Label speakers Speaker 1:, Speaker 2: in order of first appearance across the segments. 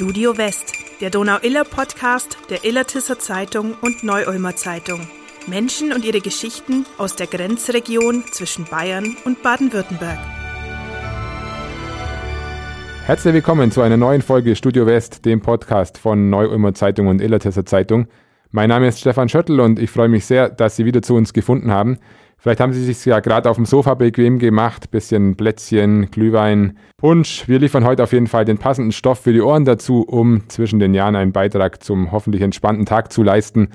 Speaker 1: Studio West, der Donau-Iller-Podcast der Illertisser Zeitung und Neu-Ulmer Zeitung. Menschen und ihre Geschichten aus der Grenzregion zwischen Bayern und Baden-Württemberg.
Speaker 2: Herzlich willkommen zu einer neuen Folge Studio West, dem Podcast von Neu-Ulmer Zeitung und Illertisser Zeitung. Mein Name ist Stefan Schöttl und ich freue mich sehr, dass Sie wieder zu uns gefunden haben. Vielleicht haben Sie sich ja gerade auf dem Sofa bequem gemacht, bisschen Plätzchen, Glühwein, Punsch. Wir liefern heute auf jeden Fall den passenden Stoff für die Ohren dazu, um zwischen den Jahren einen Beitrag zum hoffentlich entspannten Tag zu leisten.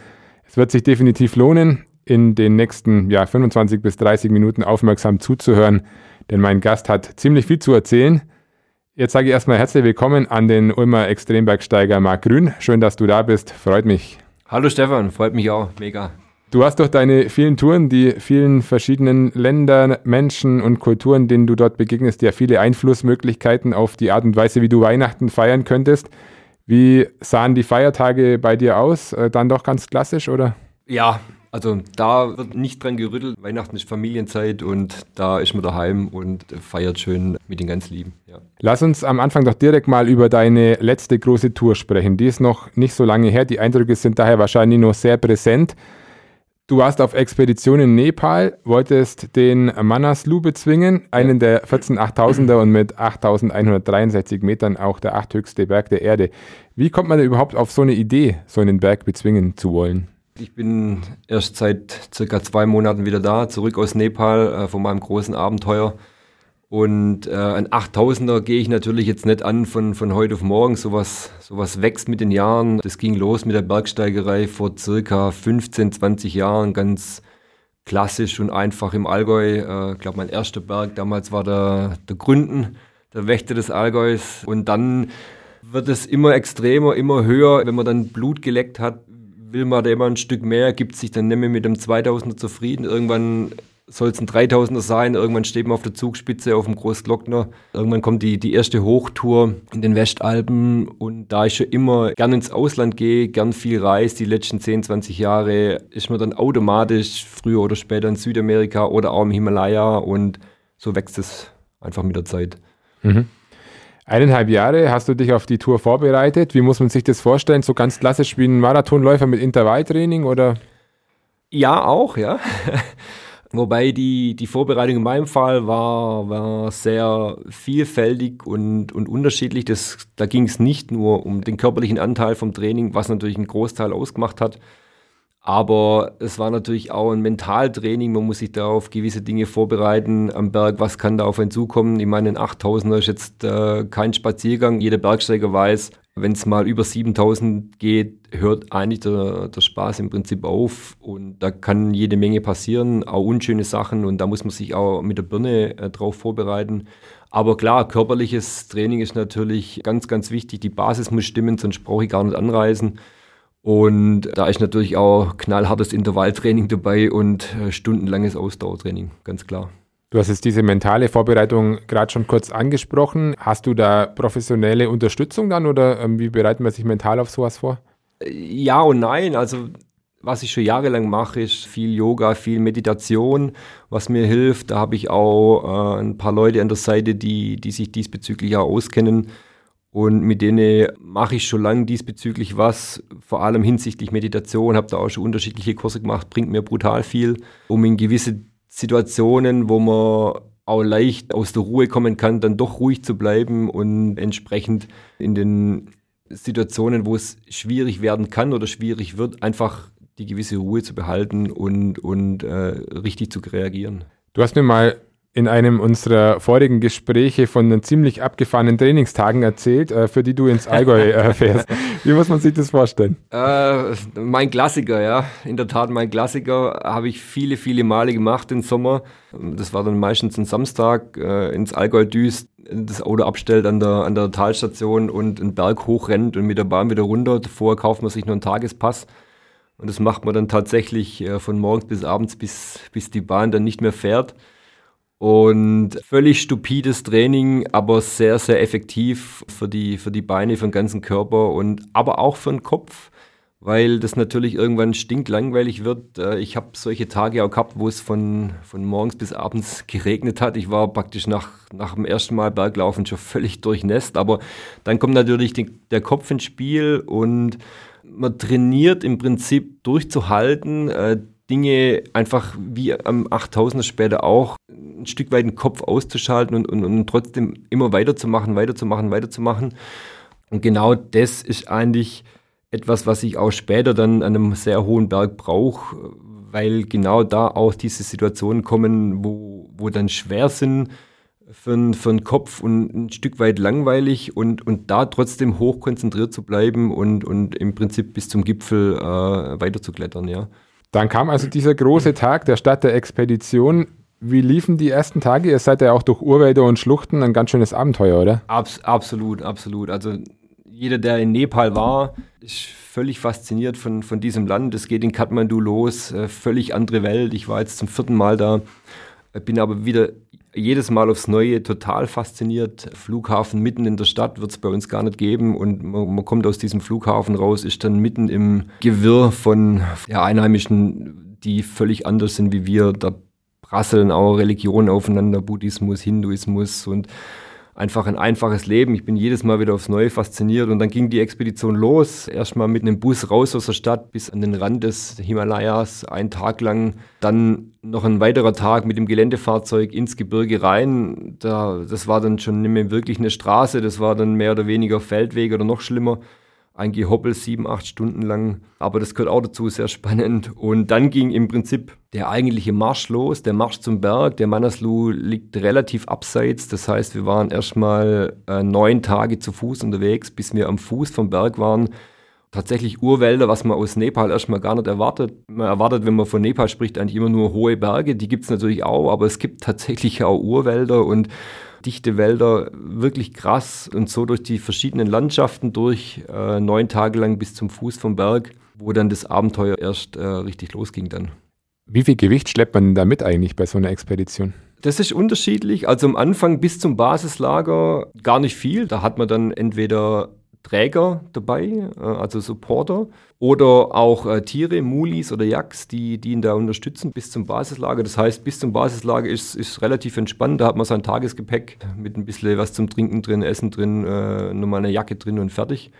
Speaker 2: Es wird sich definitiv lohnen, in den nächsten ja, 25 bis 30 Minuten aufmerksam zuzuhören, denn mein Gast hat ziemlich viel zu erzählen. Jetzt sage ich erstmal herzlich willkommen an den Ulmer Extrembergsteiger Marc Grün. Schön, dass du da bist. Freut mich.
Speaker 3: Hallo Stefan, freut mich auch. Mega.
Speaker 2: Du hast durch deine vielen Touren, die vielen verschiedenen Länder, Menschen und Kulturen, denen du dort begegnest, ja viele Einflussmöglichkeiten auf die Art und Weise, wie du Weihnachten feiern könntest. Wie sahen die Feiertage bei dir aus? Äh, dann doch ganz klassisch, oder?
Speaker 3: Ja, also da wird nicht dran gerüttelt. Weihnachten ist Familienzeit und da ist man daheim und feiert schön mit den ganz Lieben. Ja.
Speaker 2: Lass uns am Anfang doch direkt mal über deine letzte große Tour sprechen. Die ist noch nicht so lange her. Die Eindrücke sind daher wahrscheinlich noch sehr präsent. Du warst auf Expedition in Nepal, wolltest den Manaslu bezwingen, einen der 14 8000er und mit 8163 Metern auch der achthöchste Berg der Erde. Wie kommt man überhaupt auf so eine Idee, so einen Berg bezwingen zu wollen?
Speaker 3: Ich bin erst seit circa zwei Monaten wieder da, zurück aus Nepal äh, von meinem großen Abenteuer. Und äh, ein 8000er gehe ich natürlich jetzt nicht an von, von heute auf morgen. Sowas, sowas wächst mit den Jahren. Das ging los mit der Bergsteigerei vor circa 15, 20 Jahren. Ganz klassisch und einfach im Allgäu. Äh, ich glaube, mein erster Berg damals war der, der Gründen, der Wächter des Allgäus. Und dann wird es immer extremer, immer höher. Wenn man dann Blut geleckt hat, will man da immer ein Stück mehr, gibt sich dann nicht mehr mit dem 2000er zufrieden. Irgendwann soll es ein 3000er sein. Irgendwann steht man auf der Zugspitze auf dem Großglockner. Irgendwann kommt die, die erste Hochtour in den Westalpen und da ich schon immer gern ins Ausland gehe, gern viel reise, die letzten 10, 20 Jahre, ist man dann automatisch früher oder später in Südamerika oder auch im Himalaya und so wächst es einfach mit der Zeit.
Speaker 2: Mhm. Eineinhalb Jahre hast du dich auf die Tour vorbereitet. Wie muss man sich das vorstellen? So ganz klassisch wie ein Marathonläufer mit Intervalltraining oder?
Speaker 3: Ja, auch, ja. Wobei die, die Vorbereitung in meinem Fall war, war sehr vielfältig und, und unterschiedlich. Das, da ging es nicht nur um den körperlichen Anteil vom Training, was natürlich einen Großteil ausgemacht hat, aber es war natürlich auch ein Mentaltraining. Man muss sich da auf gewisse Dinge vorbereiten am Berg. Was kann da auf einen zukommen? Ich meine, ein 8000er ist jetzt äh, kein Spaziergang. Jeder Bergsteiger weiß, wenn es mal über 7000 geht, hört eigentlich der, der Spaß im Prinzip auf. Und da kann jede Menge passieren, auch unschöne Sachen. Und da muss man sich auch mit der Birne äh, drauf vorbereiten. Aber klar, körperliches Training ist natürlich ganz, ganz wichtig. Die Basis muss stimmen, sonst brauche ich gar nicht anreisen. Und da ist natürlich auch knallhartes Intervalltraining dabei und äh, stundenlanges Ausdauertraining, ganz klar.
Speaker 2: Du hast jetzt diese mentale Vorbereitung gerade schon kurz angesprochen. Hast du da professionelle Unterstützung dann oder ähm, wie bereitet man sich mental auf sowas vor?
Speaker 3: Ja und nein. Also was ich schon jahrelang mache, ist viel Yoga, viel Meditation, was mir hilft. Da habe ich auch äh, ein paar Leute an der Seite, die, die sich diesbezüglich auch auskennen. Und mit denen mache ich schon lange diesbezüglich was, vor allem hinsichtlich Meditation, habe da auch schon unterschiedliche Kurse gemacht, bringt mir brutal viel, um in gewisse Situationen, wo man auch leicht aus der Ruhe kommen kann, dann doch ruhig zu bleiben und entsprechend in den Situationen, wo es schwierig werden kann oder schwierig wird, einfach die gewisse Ruhe zu behalten und, und äh, richtig zu reagieren.
Speaker 2: Du hast mir mal in einem unserer vorigen Gespräche von den ziemlich abgefahrenen Trainingstagen erzählt, äh, für die du ins Allgäu äh, fährst. Wie muss man sich das vorstellen?
Speaker 3: Äh, mein Klassiker, ja. In der Tat mein Klassiker. Habe ich viele, viele Male gemacht im Sommer. Das war dann meistens ein Samstag, äh, ins Allgäu düst, das Auto abstellt an der, an der Talstation und einen Berg hochrennt und mit der Bahn wieder runter. Davor kauft man sich nur einen Tagespass. Und das macht man dann tatsächlich äh, von morgens bis abends, bis, bis die Bahn dann nicht mehr fährt. Und völlig stupides Training, aber sehr, sehr effektiv für die, für die Beine, für den ganzen Körper und aber auch für den Kopf, weil das natürlich irgendwann stinklangweilig wird. Äh, ich habe solche Tage auch gehabt, wo es von, von morgens bis abends geregnet hat. Ich war praktisch nach, nach dem ersten Mal Berglaufen schon völlig durchnässt, aber dann kommt natürlich die, der Kopf ins Spiel und man trainiert im Prinzip durchzuhalten, äh, Dinge einfach wie am 8000er später auch ein Stück weit den Kopf auszuschalten und, und, und trotzdem immer weiterzumachen, weiterzumachen, weiterzumachen. Und genau das ist eigentlich etwas, was ich auch später dann an einem sehr hohen Berg brauche, weil genau da auch diese Situationen kommen, wo, wo dann schwer sind für, für den Kopf und ein Stück weit langweilig und, und da trotzdem hoch konzentriert zu bleiben und, und im Prinzip bis zum Gipfel äh, weiter ja.
Speaker 2: Dann kam also dieser große Tag der Stadt der Expedition. Wie liefen die ersten Tage? Ihr seid ja auch durch Urwälder und Schluchten ein ganz schönes Abenteuer, oder?
Speaker 3: Abs absolut, absolut. Also jeder, der in Nepal war, ist völlig fasziniert von, von diesem Land. Es geht in Kathmandu los, äh, völlig andere Welt. Ich war jetzt zum vierten Mal da, bin aber wieder jedes Mal aufs Neue total fasziniert. Flughafen mitten in der Stadt wird es bei uns gar nicht geben und man, man, kommt aus diesem Flughafen raus, ist dann mitten im Gewirr von ja, Einheimischen, die völlig anders sind wie wir. Da prasseln auch Religionen aufeinander, Buddhismus, Hinduismus und einfach ein einfaches Leben. Ich bin jedes Mal wieder aufs Neue fasziniert und dann ging die Expedition los. Erstmal mit einem Bus raus aus der Stadt bis an den Rand des Himalayas, einen Tag lang. Dann noch ein weiterer Tag mit dem Geländefahrzeug ins Gebirge rein. Da, das war dann schon nicht mehr wirklich eine Straße, das war dann mehr oder weniger Feldweg oder noch schlimmer ein Gehoppel sieben, acht Stunden lang. Aber das gehört auch dazu, sehr spannend. Und dann ging im Prinzip der eigentliche Marsch los, der Marsch zum Berg. Der Manaslu liegt relativ abseits. Das heißt, wir waren erstmal äh, neun Tage zu Fuß unterwegs, bis wir am Fuß vom Berg waren. Tatsächlich Urwälder, was man aus Nepal erstmal gar nicht erwartet. Man erwartet, wenn man von Nepal spricht, eigentlich immer nur hohe Berge. Die gibt es natürlich auch, aber es gibt tatsächlich auch Urwälder und dichte Wälder, wirklich krass und so durch die verschiedenen Landschaften durch, äh, neun Tage lang bis zum Fuß vom Berg, wo dann das Abenteuer erst äh, richtig losging dann.
Speaker 2: Wie viel Gewicht schleppt man da mit eigentlich bei so einer Expedition?
Speaker 3: Das ist unterschiedlich. Also am Anfang bis zum Basislager gar nicht viel. Da hat man dann entweder Träger dabei, äh, also Supporter, oder auch äh, Tiere, Mulis oder Yaks, die, die ihn da unterstützen bis zum Basislager. Das heißt, bis zum Basislager ist, ist relativ entspannt. Da hat man sein Tagesgepäck mit ein bisschen was zum Trinken drin, Essen drin, äh, nochmal eine Jacke drin und fertig.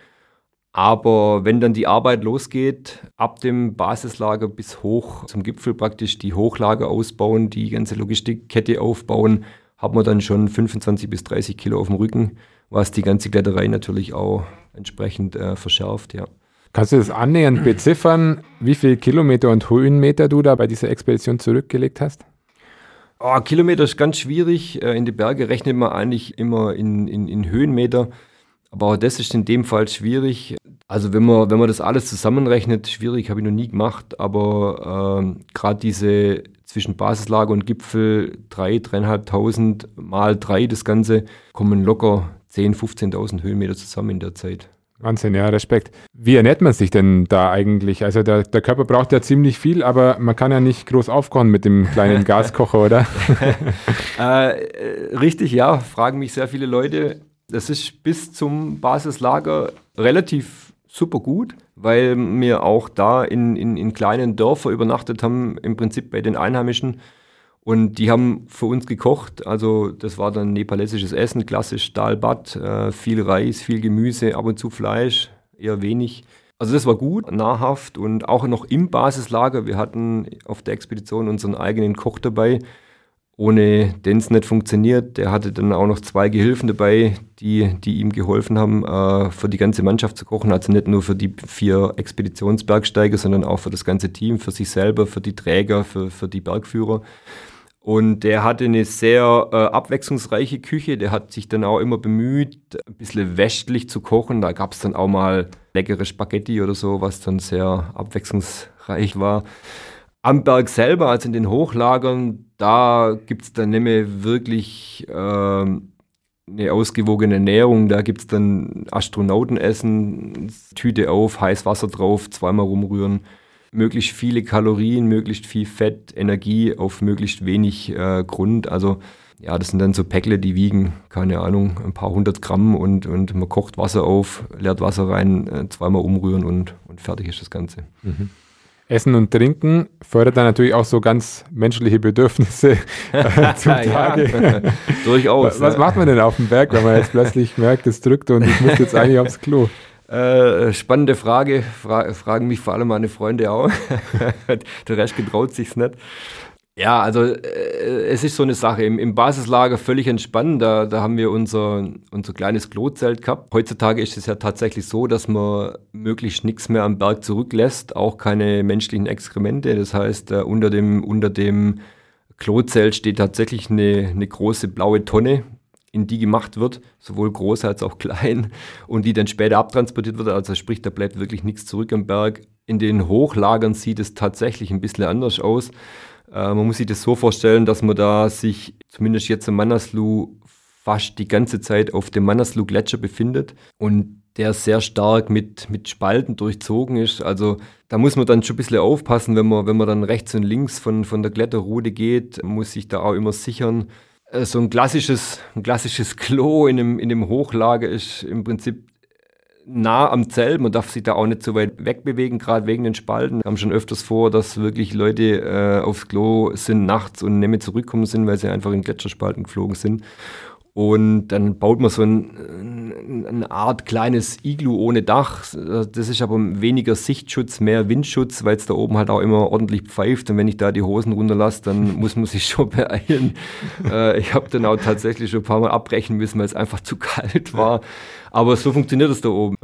Speaker 3: Aber wenn dann die Arbeit losgeht, ab dem Basislager bis hoch zum Gipfel praktisch die Hochlager ausbauen, die ganze Logistikkette aufbauen, hat man dann schon 25 bis 30 Kilo auf dem Rücken was die ganze Kletterei natürlich auch entsprechend äh, verschärft, ja.
Speaker 2: Kannst du das annähernd beziffern, wie viele Kilometer und Höhenmeter du da bei dieser Expedition zurückgelegt hast?
Speaker 3: Oh, Kilometer ist ganz schwierig. Äh, in die Berge rechnet man eigentlich immer in, in, in Höhenmeter. Aber auch das ist in dem Fall schwierig. Also wenn man, wenn man das alles zusammenrechnet, schwierig, habe ich noch nie gemacht, aber ähm, gerade diese zwischen Basislager und Gipfel, drei, dreieinhalbtausend mal drei, das Ganze, kommen locker 10.000, 15.000 Höhenmeter zusammen in der Zeit.
Speaker 2: Wahnsinn, ja, Respekt. Wie ernährt man sich denn da eigentlich? Also der, der Körper braucht ja ziemlich viel, aber man kann ja nicht groß aufkochen mit dem kleinen Gaskocher, oder?
Speaker 3: äh, richtig, ja, fragen mich sehr viele Leute. Das ist bis zum Basislager relativ super gut, weil wir auch da in, in, in kleinen Dörfern übernachtet haben, im Prinzip bei den Einheimischen und die haben für uns gekocht. Also das war dann nepalesisches Essen, klassisch Dal Bhat, äh, viel Reis, viel Gemüse, ab und zu Fleisch, eher wenig. Also das war gut, nahrhaft und auch noch im Basislager. Wir hatten auf der Expedition unseren eigenen Koch dabei. Ohne den es nicht funktioniert. Der hatte dann auch noch zwei Gehilfen dabei, die, die ihm geholfen haben, äh, für die ganze Mannschaft zu kochen. Also nicht nur für die vier Expeditionsbergsteiger, sondern auch für das ganze Team, für sich selber, für die Träger, für, für die Bergführer. Und der hatte eine sehr äh, abwechslungsreiche Küche. Der hat sich dann auch immer bemüht, ein bisschen westlich zu kochen. Da gab es dann auch mal leckere Spaghetti oder so, was dann sehr abwechslungsreich war. Am Berg selber, also in den Hochlagern, da gibt es dann nicht mehr wirklich äh, eine ausgewogene Ernährung. Da gibt es dann Astronautenessen, Tüte auf, heiß Wasser drauf, zweimal rumrühren möglichst viele Kalorien, möglichst viel Fett, Energie auf möglichst wenig äh, Grund. Also ja, das sind dann so Päckle, die wiegen, keine Ahnung, ein paar hundert Gramm und, und man kocht Wasser auf, leert Wasser rein, äh, zweimal umrühren und, und fertig ist das Ganze. Mhm.
Speaker 2: Essen und Trinken fördert dann natürlich auch so ganz menschliche Bedürfnisse äh, zutage.
Speaker 3: ja, durchaus.
Speaker 2: Was, was macht man denn auf dem Berg, wenn man jetzt plötzlich merkt, es drückt und ich muss jetzt eigentlich aufs Klo?
Speaker 3: Äh, spannende Frage, Fra fragen mich vor allem meine Freunde auch. Der Rest getraut sich's nicht. Ja, also äh, es ist so eine Sache. Im, Im, Basislager völlig entspannt. Da, da haben wir unser, unser kleines Klozelt gehabt. Heutzutage ist es ja tatsächlich so, dass man möglichst nichts mehr am Berg zurücklässt, auch keine menschlichen Exkremente. Das heißt, äh, unter dem, unter dem Klozelt steht tatsächlich eine, eine große blaue Tonne, in die gemacht wird, sowohl groß als auch klein, und die dann später abtransportiert wird. Also sprich, da bleibt wirklich nichts zurück am Berg. In den Hochlagern sieht es tatsächlich ein bisschen anders aus. Äh, man muss sich das so vorstellen, dass man da sich zumindest jetzt im Manaslu fast die ganze Zeit auf dem Manaslu-Gletscher befindet und der sehr stark mit, mit Spalten durchzogen ist. Also da muss man dann schon ein bisschen aufpassen, wenn man, wenn man dann rechts und links von, von der Kletterroute geht, muss sich da auch immer sichern. Äh, so ein klassisches, ein klassisches Klo in dem, in dem Hochlager ist im Prinzip nah am Zelt. Man darf sich da auch nicht so weit wegbewegen, gerade wegen den Spalten. Wir haben schon öfters vor, dass wirklich Leute äh, aufs Klo sind nachts und nicht mehr zurückkommen sind, weil sie einfach in Gletscherspalten geflogen sind. Und dann baut man so ein, eine Art kleines Iglu ohne Dach. Das ist aber weniger Sichtschutz, mehr Windschutz, weil es da oben halt auch immer ordentlich pfeift. Und wenn ich da die Hosen runterlasse, dann muss man sich schon beeilen. äh, ich habe dann auch tatsächlich schon ein paar Mal abbrechen müssen, weil es einfach zu kalt war. Aber so funktioniert es da oben.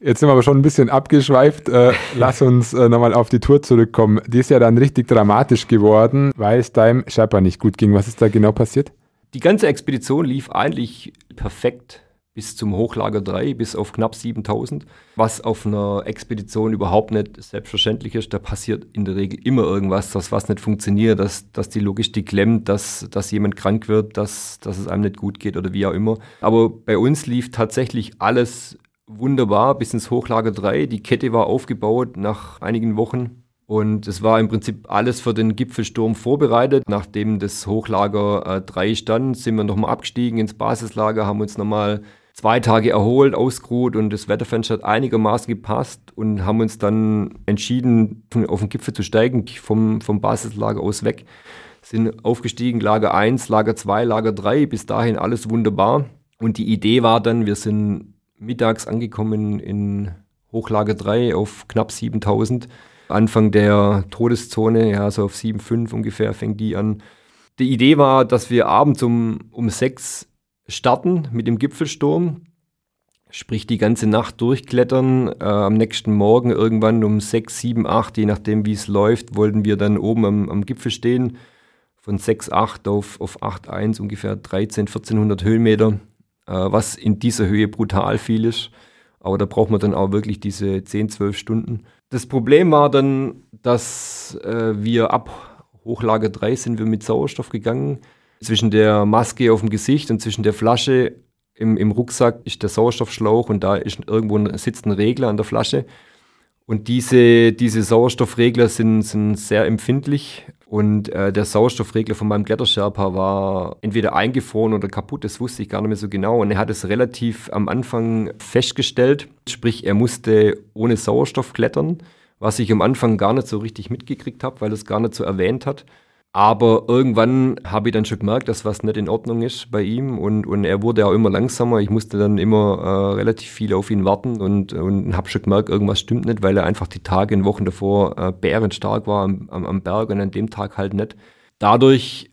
Speaker 2: Jetzt sind wir aber schon ein bisschen abgeschweift. Äh, lass uns äh, nochmal auf die Tour zurückkommen. Die ist ja dann richtig dramatisch geworden, weil es deinem Sherpa nicht gut ging. Was ist da genau passiert?
Speaker 3: Die ganze Expedition lief eigentlich perfekt bis zum Hochlager 3, bis auf knapp 7000, was auf einer Expedition überhaupt nicht selbstverständlich ist. Da passiert in der Regel immer irgendwas, dass was nicht funktioniert, dass, dass die Logistik klemmt, dass, dass jemand krank wird, dass, dass es einem nicht gut geht oder wie auch immer. Aber bei uns lief tatsächlich alles wunderbar bis ins Hochlager 3. Die Kette war aufgebaut nach einigen Wochen. Und es war im Prinzip alles für den Gipfelsturm vorbereitet. Nachdem das Hochlager 3 äh, stand, sind wir nochmal abgestiegen ins Basislager, haben uns nochmal zwei Tage erholt, ausgeruht und das Wetterfenster hat einigermaßen gepasst und haben uns dann entschieden, auf den Gipfel zu steigen, vom, vom Basislager aus weg. Sind aufgestiegen, Lager 1, Lager 2, Lager 3, bis dahin alles wunderbar. Und die Idee war dann, wir sind mittags angekommen in Hochlager 3 auf knapp 7000 Anfang der Todeszone, ja, so auf 7,5 ungefähr fängt die an. Die Idee war, dass wir abends um, um 6 starten mit dem Gipfelsturm, sprich die ganze Nacht durchklettern. Äh, am nächsten Morgen irgendwann um 6, 7, 8, je nachdem wie es läuft, wollten wir dann oben am, am Gipfel stehen. Von 6, 8 auf, auf 8, 1 ungefähr 13, 1400 Höhenmeter, äh, was in dieser Höhe brutal viel ist. Aber da braucht man dann auch wirklich diese 10, 12 Stunden. Das Problem war dann, dass äh, wir ab Hochlage 3 sind wir mit Sauerstoff gegangen. Zwischen der Maske auf dem Gesicht und zwischen der Flasche im, im Rucksack ist der Sauerstoffschlauch und da ist irgendwo ein, sitzt ein Regler an der Flasche. Und diese, diese Sauerstoffregler sind, sind sehr empfindlich und äh, der Sauerstoffregler von meinem Klettersherpa war entweder eingefroren oder kaputt, das wusste ich gar nicht mehr so genau. Und er hat es relativ am Anfang festgestellt, sprich er musste ohne Sauerstoff klettern, was ich am Anfang gar nicht so richtig mitgekriegt habe, weil er es gar nicht so erwähnt hat. Aber irgendwann habe ich dann schon gemerkt, dass was nicht in Ordnung ist bei ihm und, und er wurde auch immer langsamer. Ich musste dann immer äh, relativ viel auf ihn warten und, und habe schon gemerkt, irgendwas stimmt nicht, weil er einfach die Tage und Wochen davor äh, bärenstark war am, am, am Berg und an dem Tag halt nicht. Dadurch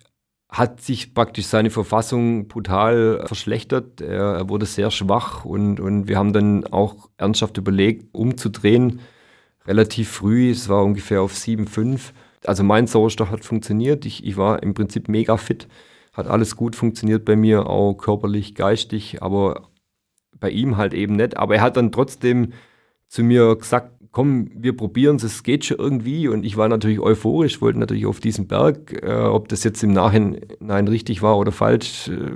Speaker 3: hat sich praktisch seine Verfassung brutal verschlechtert. Er, wurde sehr schwach und, und wir haben dann auch ernsthaft überlegt, umzudrehen. Relativ früh, es war ungefähr auf 7,5 also mein Sauerstoff hat funktioniert. Ich, ich war im Prinzip mega fit. Hat alles gut funktioniert bei mir, auch körperlich, geistig, aber bei ihm halt eben nicht. Aber er hat dann trotzdem zu mir gesagt, komm, wir probieren es, es geht schon irgendwie. Und ich war natürlich euphorisch, wollte natürlich auf diesen Berg. Äh, ob das jetzt im Nachhinein richtig war oder falsch, äh,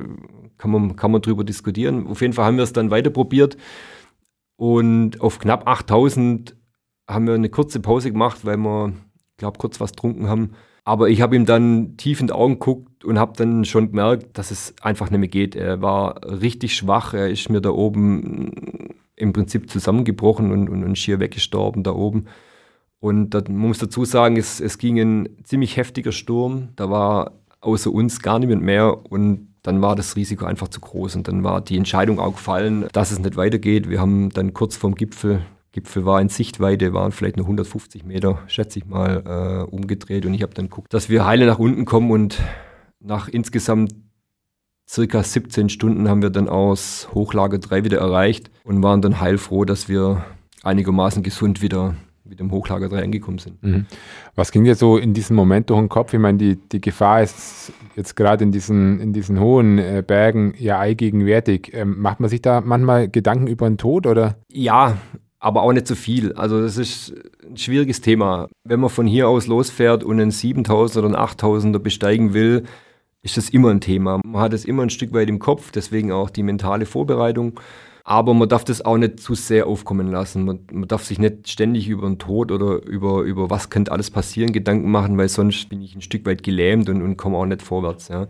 Speaker 3: kann, man, kann man drüber diskutieren. Auf jeden Fall haben wir es dann weiter probiert. Und auf knapp 8000 haben wir eine kurze Pause gemacht, weil wir, glaube kurz was getrunken haben. Aber ich habe ihm dann tief in die Augen geguckt und habe dann schon gemerkt, dass es einfach nicht mehr geht. Er war richtig schwach. Er ist mir da oben im Prinzip zusammengebrochen und, und, und schier weggestorben da oben. Und da, man muss dazu sagen, es, es ging ein ziemlich heftiger Sturm. Da war außer uns gar niemand mehr und dann war das Risiko einfach zu groß und dann war die Entscheidung auch gefallen, dass es nicht weitergeht. Wir haben dann kurz vorm Gipfel Gipfel war in Sichtweite, waren vielleicht nur 150 Meter, schätze ich mal, äh, umgedreht. Und ich habe dann geguckt, dass wir heile nach unten kommen und nach insgesamt circa 17 Stunden haben wir dann aus Hochlager 3 wieder erreicht und waren dann heilfroh, dass wir einigermaßen gesund wieder mit dem Hochlager 3 angekommen sind. Mhm.
Speaker 2: Was ging dir so in diesem Moment durch den Kopf? Ich meine, die, die Gefahr ist jetzt gerade in diesen, in diesen hohen äh, Bergen ja allgegenwärtig. Ähm, macht man sich da manchmal Gedanken über den Tod oder?
Speaker 3: Ja, aber auch nicht zu viel. Also das ist ein schwieriges Thema. Wenn man von hier aus losfährt und einen 7000 oder einen 8000er besteigen will, ist das immer ein Thema. Man hat es immer ein Stück weit im Kopf, deswegen auch die mentale Vorbereitung. Aber man darf das auch nicht zu sehr aufkommen lassen. Man, man darf sich nicht ständig über den Tod oder über, über was könnte alles passieren Gedanken machen, weil sonst bin ich ein Stück weit gelähmt und, und komme auch nicht vorwärts. Ja.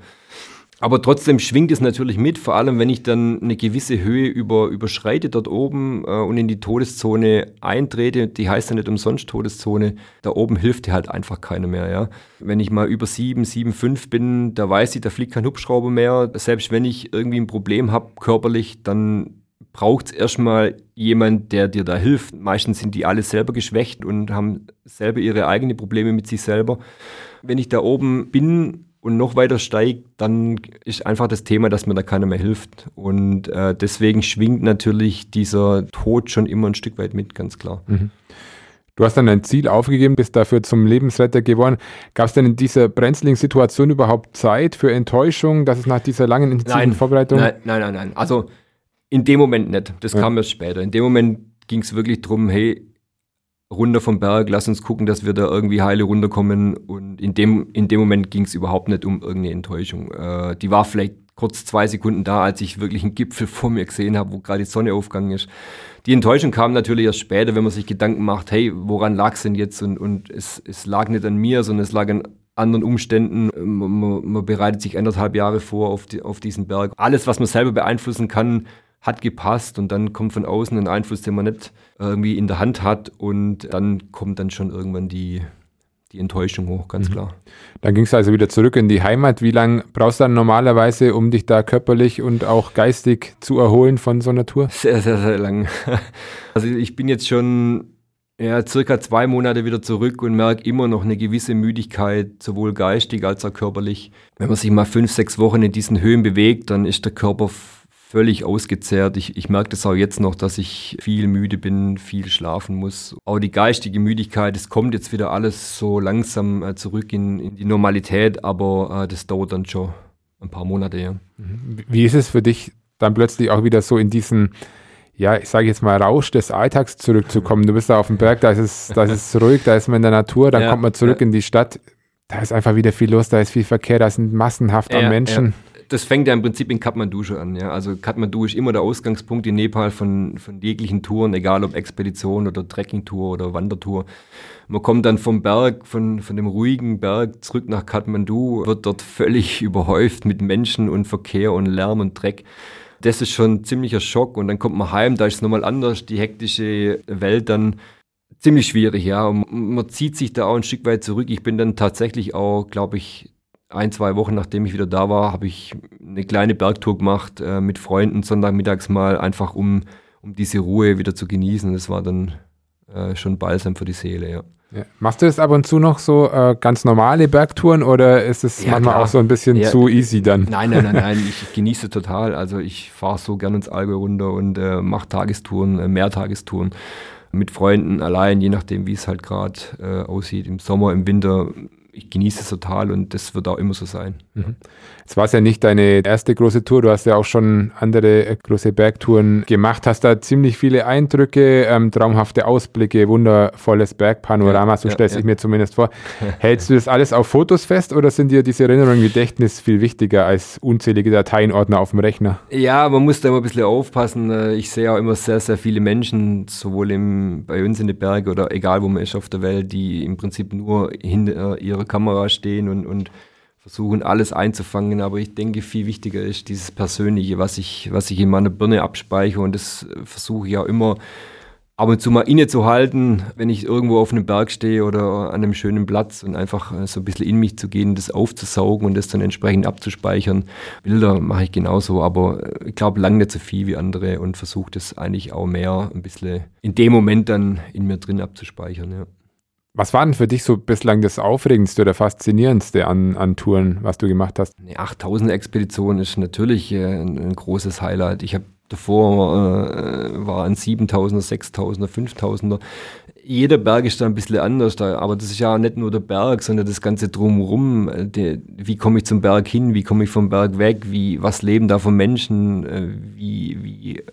Speaker 3: Aber trotzdem schwingt es natürlich mit, vor allem wenn ich dann eine gewisse Höhe über, überschreite dort oben äh, und in die Todeszone eintrete. Die heißt ja nicht umsonst Todeszone. Da oben hilft dir halt einfach keiner mehr. Ja? Wenn ich mal über 7, 7, 5 bin, da weiß ich, da fliegt kein Hubschrauber mehr. Selbst wenn ich irgendwie ein Problem habe körperlich, dann braucht es erstmal jemand, der dir da hilft. Meistens sind die alle selber geschwächt und haben selber ihre eigenen Probleme mit sich selber. Wenn ich da oben bin und noch weiter steigt, dann ist einfach das Thema, dass mir da keiner mehr hilft. Und äh, deswegen schwingt natürlich dieser Tod schon immer ein Stück weit mit, ganz klar. Mhm.
Speaker 2: Du hast dann dein Ziel aufgegeben, bist dafür zum Lebensretter geworden. Gab es denn in dieser brenzligen Situation überhaupt Zeit für Enttäuschung, dass es nach dieser langen intensiven
Speaker 3: nein,
Speaker 2: Vorbereitung?
Speaker 3: Nein, nein, nein, nein. Also in dem Moment nicht. Das ja. kam erst später. In dem Moment ging es wirklich darum, hey, runter vom Berg, lass uns gucken, dass wir da irgendwie heile runterkommen. Und in dem, in dem Moment ging es überhaupt nicht um irgendeine Enttäuschung. Äh, die war vielleicht kurz zwei Sekunden da, als ich wirklich einen Gipfel vor mir gesehen habe, wo gerade die Sonne aufgegangen ist. Die Enttäuschung kam natürlich erst später, wenn man sich Gedanken macht, hey, woran lag es denn jetzt? Und, und es, es lag nicht an mir, sondern es lag an anderen Umständen. Man, man bereitet sich anderthalb Jahre vor auf, die, auf diesen Berg. Alles, was man selber beeinflussen kann, hat gepasst und dann kommt von außen ein Einfluss, den man nicht irgendwie in der Hand hat und dann kommt dann schon irgendwann die, die Enttäuschung hoch, ganz mhm. klar.
Speaker 2: Dann ging es also wieder zurück in die Heimat. Wie lange brauchst du dann normalerweise, um dich da körperlich und auch geistig zu erholen von so einer Tour?
Speaker 3: Sehr, sehr, sehr lang. Also ich bin jetzt schon ja, circa zwei Monate wieder zurück und merke immer noch eine gewisse Müdigkeit, sowohl geistig als auch körperlich. Wenn man sich mal fünf, sechs Wochen in diesen Höhen bewegt, dann ist der Körper völlig ausgezehrt. Ich, ich merke das auch jetzt noch, dass ich viel müde bin, viel schlafen muss. Auch die geistige Müdigkeit, es kommt jetzt wieder alles so langsam äh, zurück in, in, die Normalität, aber äh, das dauert dann schon ein paar Monate. Ja.
Speaker 2: Mhm. Wie ist es für dich, dann plötzlich auch wieder so in diesen ja, ich sage jetzt mal, Rausch des Alltags zurückzukommen. Du bist da auf dem Berg, da ist es, da ist es ruhig, da ist man in der Natur, dann ja, kommt man zurück ja. in die Stadt, da ist einfach wieder viel los, da ist viel Verkehr, da sind massenhaft ja, an Menschen
Speaker 3: das fängt ja im Prinzip in Kathmandu schon an. Ja? Also Kathmandu ist immer der Ausgangspunkt in Nepal von, von jeglichen Touren, egal ob Expedition oder Trekkingtour oder Wandertour. Man kommt dann vom Berg, von, von dem ruhigen Berg zurück nach Kathmandu, wird dort völlig überhäuft mit Menschen und Verkehr und Lärm und Dreck. Das ist schon ein ziemlicher Schock und dann kommt man heim, da ist es nochmal anders, die hektische Welt dann ziemlich schwierig, ja. Und man zieht sich da auch ein Stück weit zurück. Ich bin dann tatsächlich auch, glaube ich, ein, zwei Wochen nachdem ich wieder da war, habe ich eine kleine Bergtour gemacht äh, mit Freunden, Sonntagmittags mal, einfach um, um diese Ruhe wieder zu genießen. Das war dann äh, schon balsam für die Seele, ja.
Speaker 2: ja. Machst du das ab und zu noch so äh, ganz normale Bergtouren oder ist es ja, manchmal klar. auch so ein bisschen ja. zu easy dann?
Speaker 3: Nein, nein, nein, nein, ich genieße total. Also ich fahre so gern ins Allgäu runter und äh, mache Tagestouren, äh, Mehrtagestouren mit Freunden allein, je nachdem, wie es halt gerade äh, aussieht, im Sommer, im Winter ich genieße es total und das wird auch immer so sein.
Speaker 2: Mhm. Es war ja nicht deine erste große Tour, du hast ja auch schon andere äh, große Bergtouren gemacht, hast da ziemlich viele Eindrücke, ähm, traumhafte Ausblicke, wundervolles Bergpanorama, ja, so ja, stellst ja. ich mir zumindest vor. Hältst du das alles auf Fotos fest oder sind dir diese Erinnerungen im Gedächtnis viel wichtiger als unzählige Dateienordner auf dem Rechner?
Speaker 3: Ja, man muss da immer ein bisschen aufpassen. Äh, ich sehe auch immer sehr, sehr viele Menschen, sowohl im, bei uns in den Bergen oder egal wo man ist auf der Welt, die im Prinzip nur hinter ihrer Kamera stehen und, und versuchen alles einzufangen. Aber ich denke, viel wichtiger ist dieses Persönliche, was ich, was ich in meiner Birne abspeichere. Und das versuche ich auch immer ab und zu mal innezuhalten, wenn ich irgendwo auf einem Berg stehe oder an einem schönen Platz und einfach äh, so ein bisschen in mich zu gehen, das aufzusaugen und das dann entsprechend abzuspeichern. Bilder mache ich genauso, aber äh, ich glaube lang nicht so viel wie andere und versuche das eigentlich auch mehr ein bisschen in dem Moment dann in mir drin abzuspeichern. Ja.
Speaker 2: Was war denn für dich so bislang das Aufregendste oder Faszinierendste an, an Touren, was du gemacht hast?
Speaker 3: Eine 8000-Expedition ist natürlich äh, ein, ein, großes Highlight. Ich habe davor äh, war ein 7000er, 6000er, 5000er. Jeder Berg ist da ein bisschen anders, da, aber das ist ja nicht nur der Berg, sondern das ganze Drumherum. Die, wie komme ich zum Berg hin? Wie komme ich vom Berg weg? Wie, was leben da von Menschen? Äh, wie, wie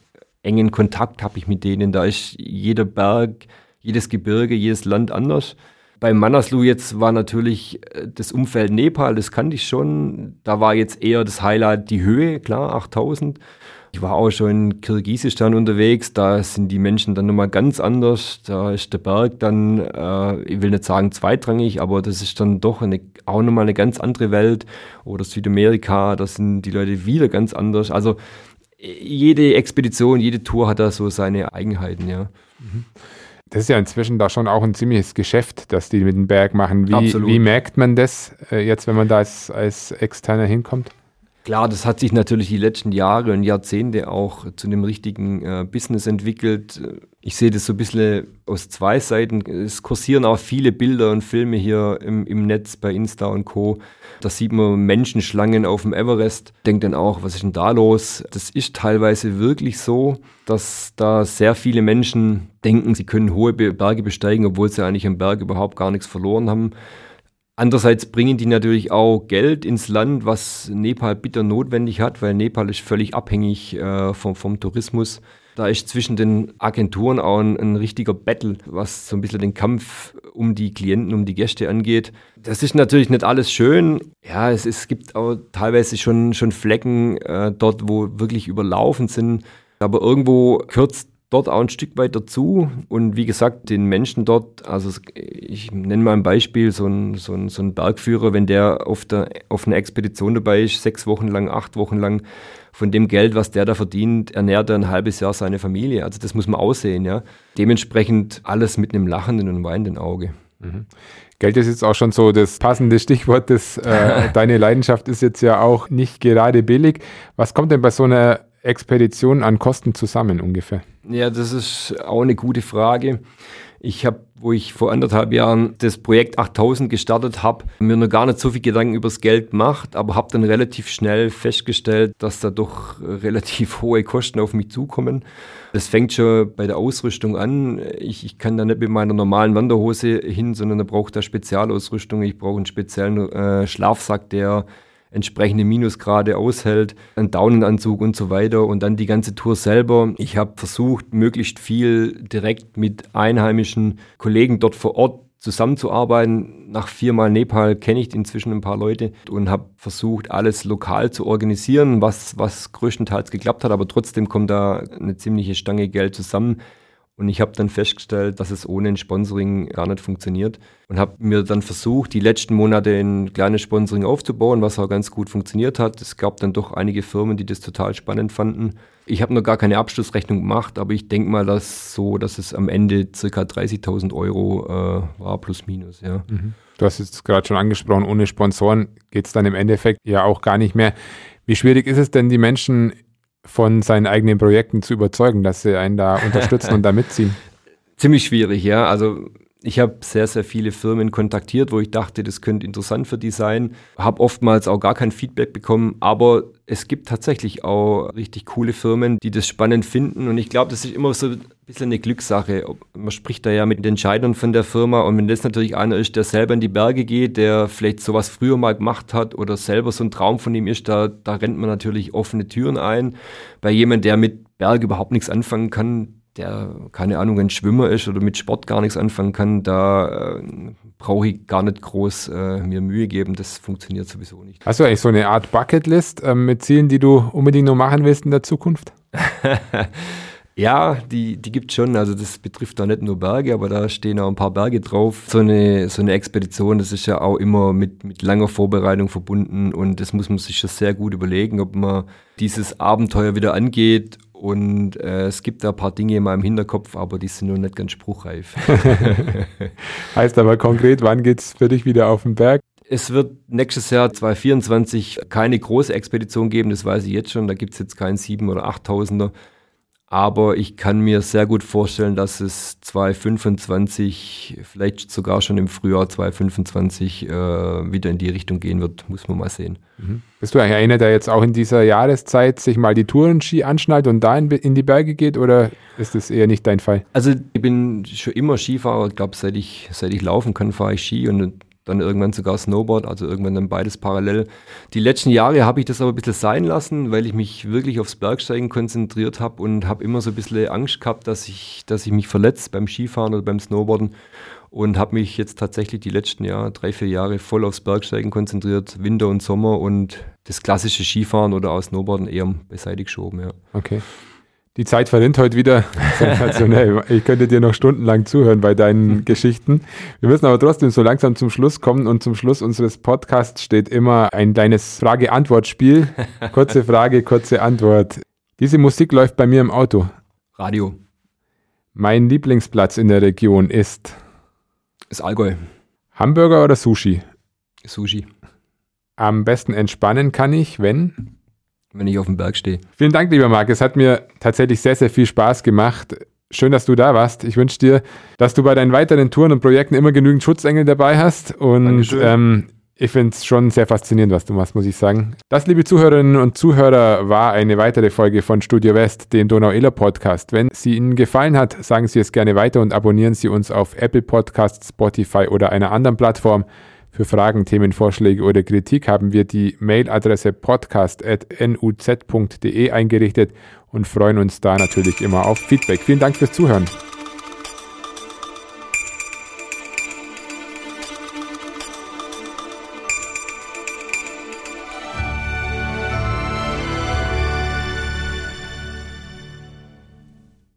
Speaker 3: engen Kontakt habe ich mit denen? Da ist jeder Berg jedes Gebirge, jedes Land anders. Bei Manaslu jetzt war natürlich äh, das Umfeld Nepal, das kannte ich schon. Da war jetzt eher das Highlight die Höhe, klar, 8000. Ich war auch schon in Kirgisistan unterwegs, da sind die Menschen dann nochmal ganz anders. Da ist der Berg dann, äh, ich will nicht sagen zweitrangig, aber das ist dann doch eine, auch nochmal eine ganz andere Welt. Oder Südamerika, da sind die Leute wieder ganz anders. Also jede Expedition, jede Tour hat da so seine Eigenheiten, ja. Mhm
Speaker 2: das ist ja inzwischen da schon auch ein ziemliches Geschäft, das die mit dem Berg machen. Wie, wie merkt man das äh, jetzt, wenn man da als, als Externer hinkommt?
Speaker 3: Klar, das hat sich natürlich die letzten Jahre und Jahrzehnte auch zu einem richtigen äh, Business entwickelt. Ich sehe das so ein bisschen aus zwei Seiten. Es kursieren auch viele Bilder und Filme hier im, im Netz bei Insta und Co. Da sieht man Menschenschlangen auf dem Everest. Denkt dann auch, was ist denn da los? Das ist teilweise wirklich so, dass da sehr viele Menschen denken, sie können hohe Berge besteigen, obwohl sie eigentlich am Berg überhaupt gar nichts verloren haben. Andererseits bringen die natürlich auch Geld ins Land, was Nepal bitter notwendig hat, weil Nepal ist völlig abhängig äh, vom, vom Tourismus. Da ist zwischen den Agenturen auch ein, ein, richtiger Battle, was so ein bisschen den Kampf um die Klienten, um die Gäste angeht. Das ist natürlich nicht alles schön. Ja, es, es gibt auch teilweise schon, schon Flecken äh, dort, wo wirklich überlaufen sind. Aber irgendwo kürzt dort auch ein Stück weit dazu. Und wie gesagt, den Menschen dort, also ich nenne mal ein Beispiel, so ein, so ein, so ein Bergführer, wenn der auf, der, auf einer Expedition dabei ist, sechs Wochen lang, acht Wochen lang, von dem Geld, was der da verdient, ernährt er ein halbes Jahr seine Familie. Also das muss man aussehen, ja. Dementsprechend alles mit einem lachenden und weinenden Auge.
Speaker 2: Mhm. Geld ist jetzt auch schon so das passende Stichwort. Das, äh, deine Leidenschaft ist jetzt ja auch nicht gerade billig. Was kommt denn bei so einer Expedition an Kosten zusammen ungefähr?
Speaker 3: Ja, das ist auch eine gute Frage. Ich habe, wo ich vor anderthalb Jahren das Projekt 8000 gestartet habe, mir noch gar nicht so viel Gedanken über das Geld gemacht, aber habe dann relativ schnell festgestellt, dass da doch relativ hohe Kosten auf mich zukommen. Das fängt schon bei der Ausrüstung an. Ich, ich kann da nicht mit meiner normalen Wanderhose hin, sondern da braucht da Spezialausrüstung. Ich brauche einen speziellen äh, Schlafsack, der entsprechende Minusgrade aushält, einen Daunenanzug und so weiter und dann die ganze Tour selber. Ich habe versucht, möglichst viel direkt mit einheimischen Kollegen dort vor Ort zusammenzuarbeiten. Nach viermal Nepal kenne ich inzwischen ein paar Leute und habe versucht, alles lokal zu organisieren, was, was größtenteils geklappt hat, aber trotzdem kommt da eine ziemliche Stange Geld zusammen. Und ich habe dann festgestellt, dass es ohne ein Sponsoring gar nicht funktioniert. Und habe mir dann versucht, die letzten Monate ein kleines Sponsoring aufzubauen, was auch ganz gut funktioniert hat. Es gab dann doch einige Firmen, die das total spannend fanden. Ich habe noch gar keine Abschlussrechnung gemacht, aber ich denke mal, dass so, dass es am Ende circa 30.000 Euro äh, war, plus minus, ja. Mhm.
Speaker 2: Du hast es gerade schon angesprochen, ohne Sponsoren geht es dann im Endeffekt ja auch gar nicht mehr. Wie schwierig ist es denn, die Menschen von seinen eigenen Projekten zu überzeugen, dass sie einen da unterstützen und da mitziehen?
Speaker 3: Ziemlich schwierig, ja. Also ich habe sehr, sehr viele Firmen kontaktiert, wo ich dachte, das könnte interessant für die sein. Habe oftmals auch gar kein Feedback bekommen, aber es gibt tatsächlich auch richtig coole Firmen, die das spannend finden. Und ich glaube, das ist immer so bisschen eine Glückssache. Man spricht da ja mit den Entscheidern von der Firma und wenn das natürlich einer ist, der selber in die Berge geht, der vielleicht sowas früher mal gemacht hat oder selber so ein Traum von ihm ist, da, da rennt man natürlich offene Türen ein. Bei jemand, der mit Berg überhaupt nichts anfangen kann, der, keine Ahnung, ein Schwimmer ist oder mit Sport gar nichts anfangen kann, da äh, brauche ich gar nicht groß äh, mir Mühe geben. Das funktioniert sowieso nicht.
Speaker 2: Hast du eigentlich so eine Art Bucketlist äh, mit Zielen, die du unbedingt noch machen willst in der Zukunft?
Speaker 3: Ja, die, die gibt schon. Also das betrifft da nicht nur Berge, aber da stehen auch ein paar Berge drauf. So eine, so eine Expedition, das ist ja auch immer mit, mit langer Vorbereitung verbunden und das muss man sich schon sehr gut überlegen, ob man dieses Abenteuer wieder angeht. Und äh, es gibt da ein paar Dinge in meinem Hinterkopf, aber die sind noch nicht ganz spruchreif.
Speaker 2: heißt aber konkret, wann geht's für dich wieder auf den Berg?
Speaker 3: Es wird nächstes Jahr 2024 keine große Expedition geben, das weiß ich jetzt schon. Da gibt's jetzt keinen 7 oder 8000er. Aber ich kann mir sehr gut vorstellen, dass es 2025, vielleicht sogar schon im Frühjahr 2025 äh, wieder in die Richtung gehen wird. Muss man mal sehen.
Speaker 2: Mhm. Bist du eigentlich einer, der jetzt auch in dieser Jahreszeit sich mal die Tourenski anschnallt und da in, in, die Berge geht oder ist das eher nicht dein Fall?
Speaker 3: Also ich bin schon immer Skifahrer. Ich glaube, seit ich, seit ich laufen kann, fahre ich Ski und dann irgendwann sogar Snowboard, also irgendwann dann beides parallel. Die letzten Jahre habe ich das aber ein bisschen sein lassen, weil ich mich wirklich aufs Bergsteigen konzentriert habe und habe immer so ein bisschen Angst gehabt, dass ich, dass ich mich verletze beim Skifahren oder beim Snowboarden und habe mich jetzt tatsächlich die letzten Jahre, drei, vier Jahre voll aufs Bergsteigen konzentriert, Winter und Sommer und das klassische Skifahren oder auch Snowboarden eher beiseite geschoben, ja.
Speaker 2: Okay. Die Zeit verrinnt heute wieder sensationell. Ich könnte dir noch stundenlang zuhören bei deinen Geschichten. Wir müssen aber trotzdem so langsam zum Schluss kommen und zum Schluss unseres Podcasts steht immer ein kleines Frage-Antwort-Spiel. Kurze Frage, kurze Antwort. Diese Musik läuft bei mir im Auto.
Speaker 3: Radio.
Speaker 2: Mein Lieblingsplatz in der Region ist?
Speaker 3: Ist Allgäu.
Speaker 2: Hamburger oder Sushi?
Speaker 3: Sushi.
Speaker 2: Am besten entspannen kann ich, wenn?
Speaker 3: Wenn ich auf dem Berg stehe.
Speaker 2: Vielen Dank, lieber Marc. Es hat mir tatsächlich sehr, sehr viel Spaß gemacht. Schön, dass du da warst. Ich wünsche dir, dass du bei deinen weiteren Touren und Projekten immer genügend Schutzengel dabei hast. Und ähm, ich finde es schon sehr faszinierend, was du machst, muss ich sagen. Das, liebe Zuhörerinnen und Zuhörer, war eine weitere Folge von Studio West, dem Donau-Iller Podcast. Wenn sie Ihnen gefallen hat, sagen Sie es gerne weiter und abonnieren Sie uns auf Apple Podcasts, Spotify oder einer anderen Plattform. Für Fragen, Themenvorschläge oder Kritik haben wir die Mailadresse podcast.nuz.de eingerichtet und freuen uns da natürlich immer auf Feedback. Vielen Dank fürs Zuhören.